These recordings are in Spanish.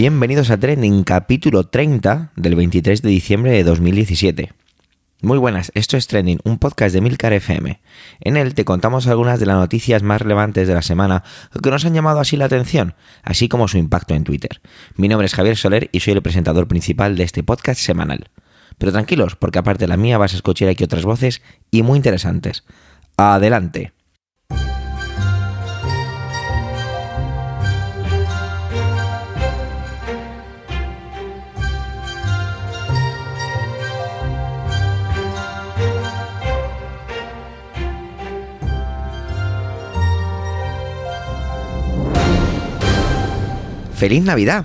Bienvenidos a Trending, capítulo 30 del 23 de diciembre de 2017. Muy buenas, esto es Trending, un podcast de Milcar FM. En él te contamos algunas de las noticias más relevantes de la semana que nos han llamado así la atención, así como su impacto en Twitter. Mi nombre es Javier Soler y soy el presentador principal de este podcast semanal. Pero tranquilos, porque aparte de la mía vas a escuchar aquí otras voces y muy interesantes. Adelante. ¡Feliz Navidad!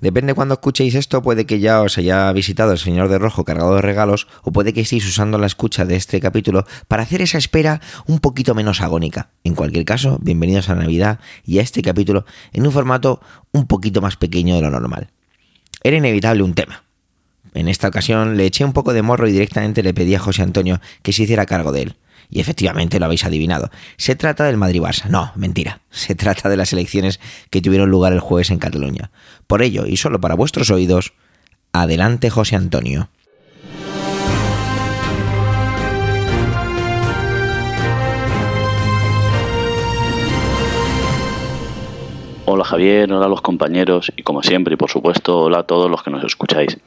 Depende cuando escuchéis esto, puede que ya os haya visitado el señor de rojo cargado de regalos o puede que estéis usando la escucha de este capítulo para hacer esa espera un poquito menos agónica. En cualquier caso, bienvenidos a Navidad y a este capítulo en un formato un poquito más pequeño de lo normal. Era inevitable un tema. En esta ocasión le eché un poco de morro y directamente le pedí a José Antonio que se hiciera cargo de él. Y efectivamente lo habéis adivinado. Se trata del Madrid-Barça. No, mentira. Se trata de las elecciones que tuvieron lugar el jueves en Cataluña. Por ello, y solo para vuestros oídos, adelante José Antonio. Hola Javier, hola a los compañeros y como siempre y por supuesto hola a todos los que nos escucháis.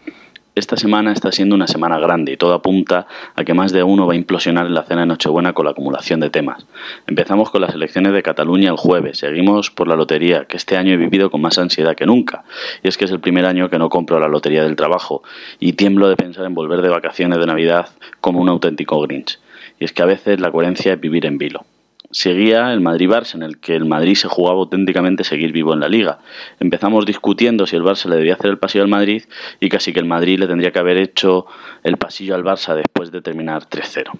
Esta semana está siendo una semana grande y todo apunta a que más de uno va a implosionar en la cena de Nochebuena con la acumulación de temas. Empezamos con las elecciones de Cataluña el jueves, seguimos por la lotería, que este año he vivido con más ansiedad que nunca. Y es que es el primer año que no compro la lotería del trabajo y tiemblo de pensar en volver de vacaciones de Navidad como un auténtico Grinch. Y es que a veces la coherencia es vivir en vilo seguía el Madrid-Barça, en el que el Madrid se jugaba auténticamente seguir vivo en la liga. Empezamos discutiendo si el Barça le debía hacer el pasillo al Madrid y casi que el Madrid le tendría que haber hecho el pasillo al Barça después de terminar 3-0.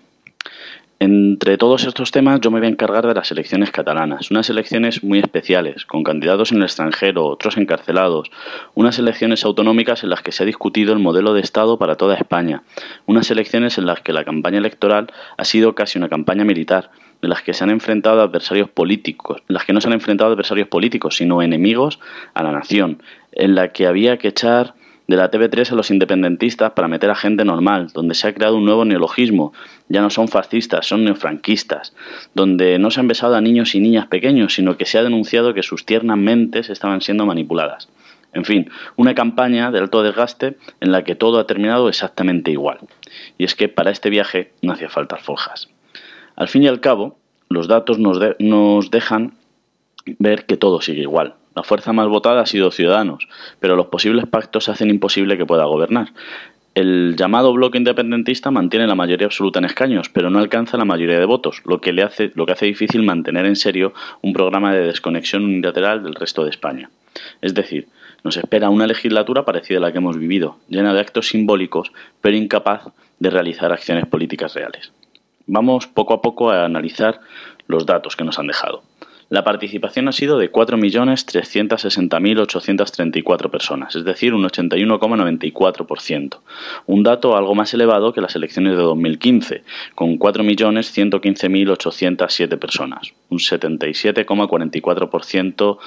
Entre todos estos temas yo me voy a encargar de las elecciones catalanas, unas elecciones muy especiales, con candidatos en el extranjero, otros encarcelados, unas elecciones autonómicas en las que se ha discutido el modelo de Estado para toda España, unas elecciones en las que la campaña electoral ha sido casi una campaña militar, en las que se han enfrentado adversarios políticos, las que no se han enfrentado adversarios políticos, sino enemigos a la nación, en la que había que echar de la TV3 a los independentistas para meter a gente normal, donde se ha creado un nuevo neologismo, ya no son fascistas, son neofranquistas, donde no se han besado a niños y niñas pequeños, sino que se ha denunciado que sus tiernas mentes estaban siendo manipuladas. En fin, una campaña de alto desgaste en la que todo ha terminado exactamente igual. Y es que para este viaje no hacía falta alforjas. Al fin y al cabo, los datos nos, dejan ver que todo sigue igual. La fuerza más votada ha sido Ciudadanos, pero los posibles pactos hacen imposible que pueda gobernar. El llamado bloque independentista mantiene la mayoría absoluta en escaños, pero no alcanza la mayoría de votos, lo que, le hace, lo que hace difícil mantener en serio un programa de desconexión unilateral del resto de España. Es decir, nos espera una legislatura parecida a la que hemos vivido, llena de actos simbólicos, pero incapaz de realizar acciones políticas reales. Vamos poco a poco a analizar los datos que nos han dejado. La participación ha sido de 4.360.834 personas, es decir, un 81,94%, un dato algo más elevado que las elecciones de 2015, con 4.115.807 personas, un 77,44%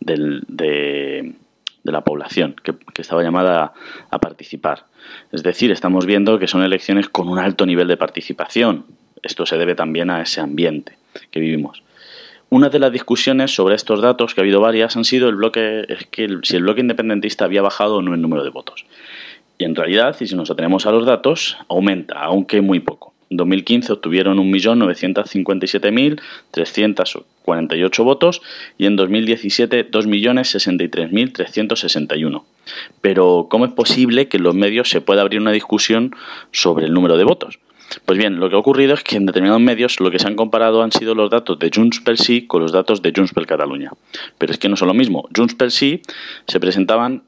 de, de la población que estaba llamada a participar. Es decir, estamos viendo que son elecciones con un alto nivel de participación, esto se debe también a ese ambiente que vivimos. Una de las discusiones sobre estos datos, que ha habido varias, han sido el bloque, es que si el bloque independentista había bajado o no el número de votos. Y en realidad, si nos atenemos a los datos, aumenta, aunque muy poco. En 2015 obtuvieron 1.957.348 votos y en 2017 2.063.361. Pero, ¿cómo es posible que en los medios se pueda abrir una discusión sobre el número de votos? Pues bien, lo que ha ocurrido es que en determinados medios lo que se han comparado han sido los datos de Junts per Sí con los datos de Junts per Cataluña. Pero es que no son lo mismo. Junts per Sí se presentaban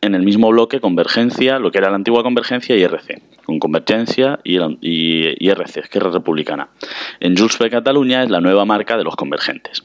en el mismo bloque Convergencia, lo que era la antigua Convergencia y RC, con Convergencia y, y, RC, Esquerra Republicana. En Junts per Cataluña es la nueva marca de los convergentes.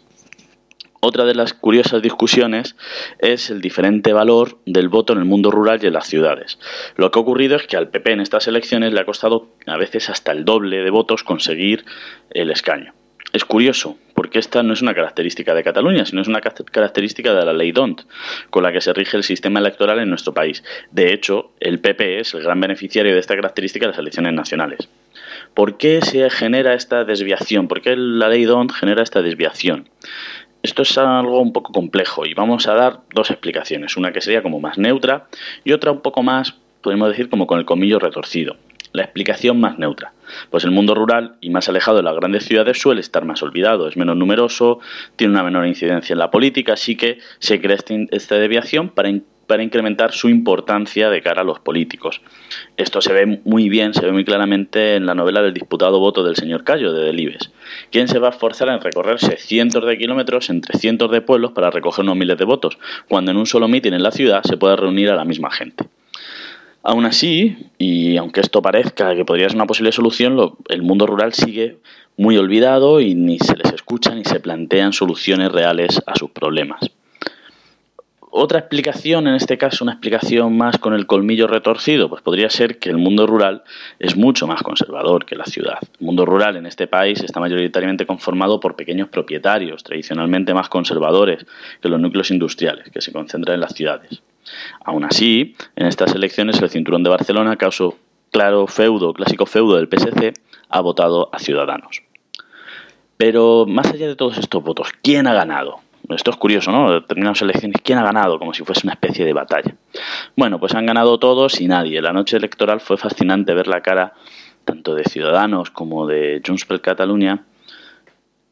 Otra de las curiosas discusiones es el diferente valor del voto en el mundo rural y en las ciudades. Lo que ha ocurrido es que al PP en estas elecciones le ha costado a veces hasta el doble de votos conseguir el escaño. Es curioso, porque esta no es una característica de Cataluña, sino es una característica de la ley DONT, con la que se rige el sistema electoral en nuestro país. De hecho, el PP es el gran beneficiario de esta característica de las elecciones nacionales. ¿Por qué se genera esta desviación? ¿Por qué la ley DONT genera esta desviación? Esto es algo un poco complejo y vamos a dar dos explicaciones, una que sería como más neutra y otra un poco más, podemos decir, como con el comillo retorcido. La explicación más neutra. Pues el mundo rural y más alejado de las grandes ciudades suele estar más olvidado, es menos numeroso, tiene una menor incidencia en la política, así que se crea este esta deviación para, para incrementar su importancia de cara a los políticos. Esto se ve muy bien, se ve muy claramente en la novela del disputado voto del señor Cayo de Delibes, quien se va a esforzar en recorrerse cientos de kilómetros entre cientos de pueblos para recoger unos miles de votos, cuando en un solo mitin en la ciudad se puede reunir a la misma gente. Aún así, y aunque esto parezca que podría ser una posible solución, el mundo rural sigue muy olvidado y ni se les escucha ni se plantean soluciones reales a sus problemas. Otra explicación, en este caso una explicación más con el colmillo retorcido, pues podría ser que el mundo rural es mucho más conservador que la ciudad. El mundo rural en este país está mayoritariamente conformado por pequeños propietarios, tradicionalmente más conservadores que los núcleos industriales, que se concentran en las ciudades. Aún así, en estas elecciones el cinturón de Barcelona, caso claro feudo, clásico feudo del PSC, ha votado a Ciudadanos. Pero más allá de todos estos votos, ¿quién ha ganado? Esto es curioso, ¿no? Determinadas elecciones, ¿quién ha ganado? Como si fuese una especie de batalla. Bueno, pues han ganado todos y nadie. La noche electoral fue fascinante ver la cara tanto de Ciudadanos como de Junts per Catalunya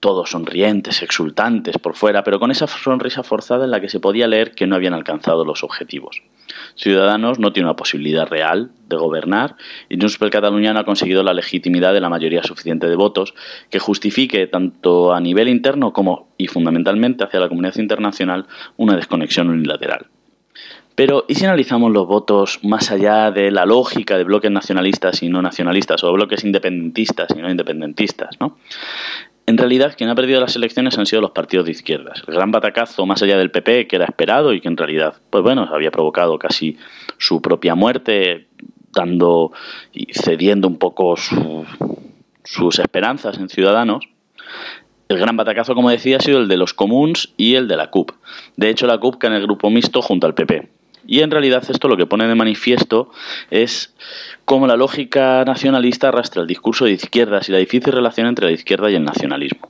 todos sonrientes, exultantes por fuera, pero con esa sonrisa forzada en la que se podía leer que no habían alcanzado los objetivos. Ciudadanos no tiene una posibilidad real de gobernar y Junts per Catalunya no ha conseguido la legitimidad de la mayoría suficiente de votos que justifique tanto a nivel interno como y fundamentalmente hacia la comunidad internacional una desconexión unilateral. Pero, ¿y si analizamos los votos más allá de la lógica de bloques nacionalistas y no nacionalistas, o bloques independentistas y no independentistas? ¿no? En realidad, quien ha perdido las elecciones han sido los partidos de izquierdas. El gran batacazo, más allá del PP, que era esperado y que en realidad, pues bueno, había provocado casi su propia muerte, dando y cediendo un poco sus esperanzas en Ciudadanos. El gran batacazo, como decía, ha sido el de los comuns y el de la CUP. De hecho, la CUP cae en el grupo mixto junto al PP. Y en realidad esto lo que pone de manifiesto es cómo la lógica nacionalista arrastra el discurso de izquierdas y la difícil relación entre la izquierda y el nacionalismo.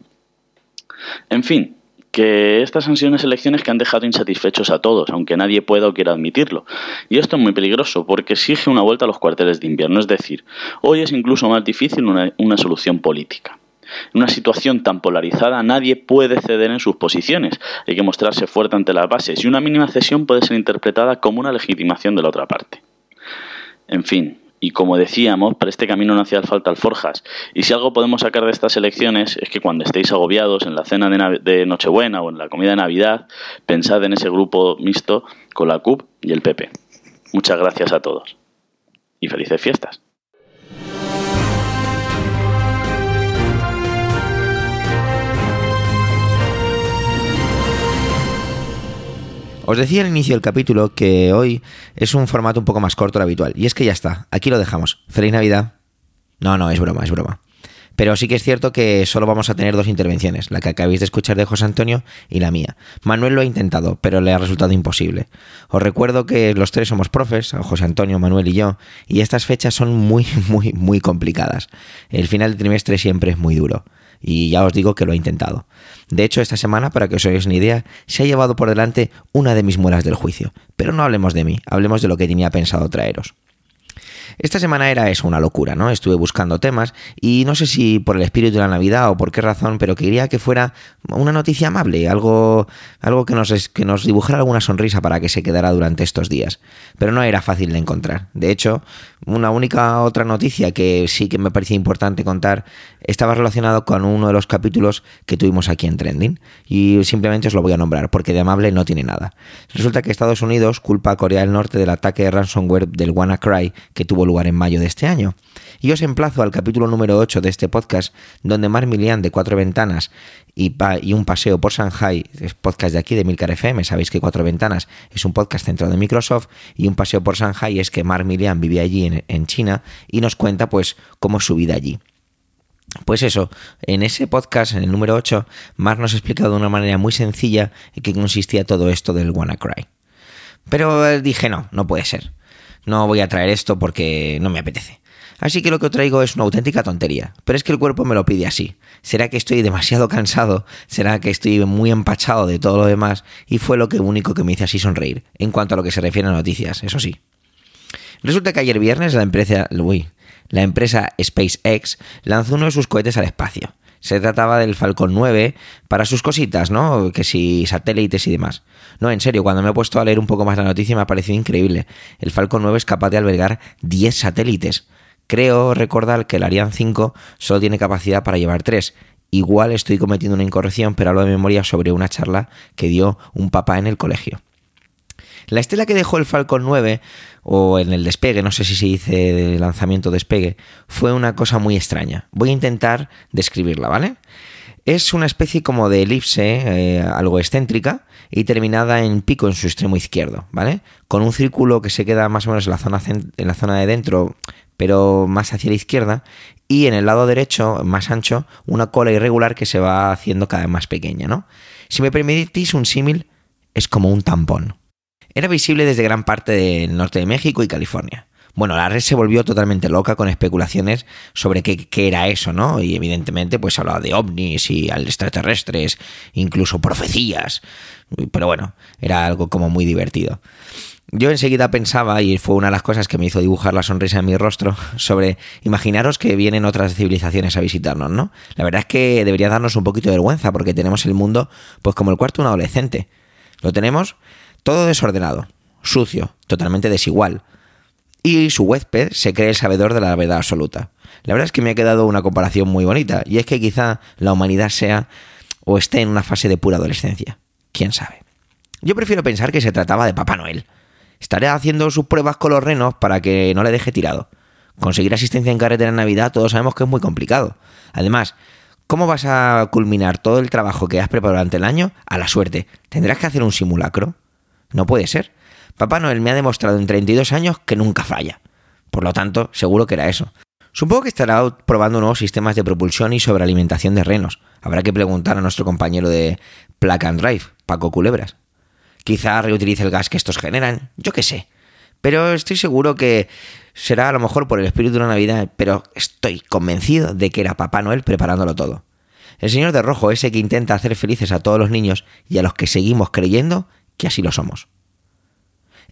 En fin, que estas han sido unas elecciones que han dejado insatisfechos a todos, aunque nadie pueda o quiera admitirlo. Y esto es muy peligroso porque exige una vuelta a los cuarteles de invierno, es decir, hoy es incluso más difícil una, una solución política. En una situación tan polarizada nadie puede ceder en sus posiciones. Hay que mostrarse fuerte ante las bases y una mínima cesión puede ser interpretada como una legitimación de la otra parte. En fin, y como decíamos, para este camino no hacía falta alforjas. Y si algo podemos sacar de estas elecciones es que cuando estéis agobiados en la cena de, de, Nochebuena o en la comida de Navidad, pensad en ese grupo mixto con la CUP y el PP. Muchas gracias a todos. Y felices fiestas. Os decía al inicio del capítulo que hoy es un formato un poco más corto de habitual. Y es que ya está, aquí lo dejamos. Feliz Navidad. No, no, es broma, es broma. Pero sí que es cierto que solo vamos a tener dos intervenciones, la que acabáis de escuchar de José Antonio y la mía. Manuel lo ha intentado, pero le ha resultado imposible. Os recuerdo que los tres somos profes, José Antonio, Manuel y yo, y estas fechas son muy, muy, muy complicadas. El final de trimestre siempre es muy duro y ya os digo que lo he intentado. De hecho, esta semana, para que os hagáis una idea, se ha llevado por delante una de mis muelas del juicio. Pero no hablemos de mí, hablemos de lo que tenía pensado traeros. Esta semana era eso, una locura, ¿no? Estuve buscando temas y no sé si por el espíritu de la Navidad o por qué razón, pero quería que fuera una noticia amable, algo, algo que, nos, que nos dibujara alguna sonrisa para que se quedara durante estos días. Pero no era fácil de encontrar. De hecho, una única otra noticia que sí que me parecía importante contar estaba relacionado con uno de los capítulos que tuvimos aquí en Trending. Y simplemente os lo voy a nombrar, porque de amable no tiene nada. Resulta que Estados Unidos culpa a Corea del Norte del ataque de ransomware del WannaCry que tuvo lugar en mayo de este año. Y os emplazo al capítulo número 8 de este podcast, donde Mar Milian de Cuatro Ventanas y, un paseo por Shanghai, es podcast de aquí de Milcar FM, sabéis que Cuatro Ventanas es un podcast centrado en Microsoft, y un paseo por Shanghai es que Mar Milian vive allí en, China y nos cuenta pues cómo es su vida allí. Pues eso, en ese podcast, en el número 8, Mark nos ha explicado de una manera muy sencilla en qué consistía todo esto del WannaCry. Pero eh, dije, no, no puede ser. No voy a traer esto porque no me apetece. Así que lo que traigo es una auténtica tontería, pero es que el cuerpo me lo pide así. ¿Será que estoy demasiado cansado? ¿Será que estoy muy empachado de todo lo demás? Y fue lo que único que me hizo así sonreír, en cuanto a lo que se refiere a noticias, eso sí. Resulta que ayer viernes la empresa, uy, la empresa SpaceX lanzó uno de sus cohetes al espacio. Se trataba del Falcon 9 para sus cositas, ¿no? Que si satélites y demás. No, en serio, cuando me he puesto a leer un poco más la noticia me ha parecido increíble. El Falcon 9 es capaz de albergar 10 satélites. Creo recordar que el Ariane 5 solo tiene capacidad para llevar tres. Igual estoy cometiendo una incorrección, pero hablo de memoria sobre una charla que dio un papá en el colegio. La estela que dejó el Falcon 9, o en el despegue, no sé si se dice lanzamiento despegue, fue una cosa muy extraña. Voy a intentar describirla, ¿vale? Es una especie como de elipse, eh, algo excéntrica, y terminada en pico en su extremo izquierdo, ¿vale? Con un círculo que se queda más o menos en la zona, en la zona de dentro, pero más hacia la izquierda, y en el lado derecho, más ancho, una cola irregular que se va haciendo cada vez más pequeña, ¿no? Si me permitís un símil, es como un tampón. Era visible desde gran parte del norte de México y California. Bueno, la red se volvió totalmente loca con especulaciones sobre qué, qué, era eso, ¿no? Y evidentemente, pues hablaba de ovnis y extraterrestres, incluso profecías. Pero bueno, era algo como muy divertido. Yo enseguida pensaba, y fue una de las cosas que me hizo dibujar la sonrisa en mi rostro, sobre imaginaros que vienen otras civilizaciones a visitarnos, ¿no? La verdad es que debería darnos un poquito de vergüenza porque tenemos el mundo pues como el cuarto de un adolescente. Lo tenemos todo desordenado, sucio, totalmente desigual. Y su huésped se cree el sabedor de la verdad absoluta. La verdad es que me ha quedado una comparación muy bonita, y es que quizá la humanidad sea o esté en una fase de pura adolescencia. ¿Quién sabe? Yo prefiero pensar que se trataba de Papá Noel Estaré haciendo sus pruebas con los renos para que no le deje tirado. Conseguir asistencia en carretera en Navidad todos sabemos que es muy complicado. Además, ¿cómo vas a culminar todo el trabajo que has preparado durante el año a la suerte? ¿Tendrás que hacer un simulacro? No puede ser. Papá Noel me ha demostrado en 32 años que nunca falla. Por lo tanto, seguro que era eso. Supongo que estará probando nuevos sistemas de propulsión y sobrealimentación de renos. Habrá que preguntar a nuestro compañero de Placa and Drive, Paco Culebras. Quizá reutilice el gas que estos generan, yo qué sé. Pero estoy seguro que será a lo mejor por el espíritu de la Navidad, pero estoy convencido de que era Papá Noel preparándolo todo. El señor de rojo, ese que intenta hacer felices a todos los niños y a los que seguimos creyendo que así lo somos.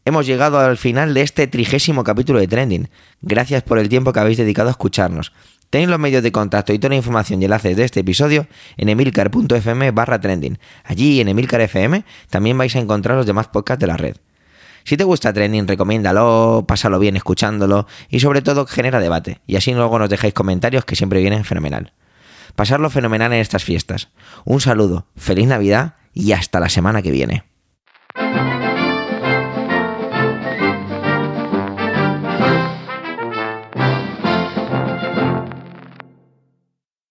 Hemos llegado al final de este trigésimo capítulo de Trending. Gracias por el tiempo que habéis dedicado a escucharnos. Tenéis los medios de contacto y toda la información y enlaces de este episodio en emilcar.fm barra trending. Allí en Emilcar FM también vais a encontrar los demás podcasts de la red. Si te gusta Trending, recomiéndalo, pásalo bien escuchándolo y sobre todo genera debate. Y así luego nos dejáis comentarios que siempre vienen fenomenal. Pasarlo fenomenal en estas fiestas. Un saludo, feliz Navidad y hasta la semana que viene.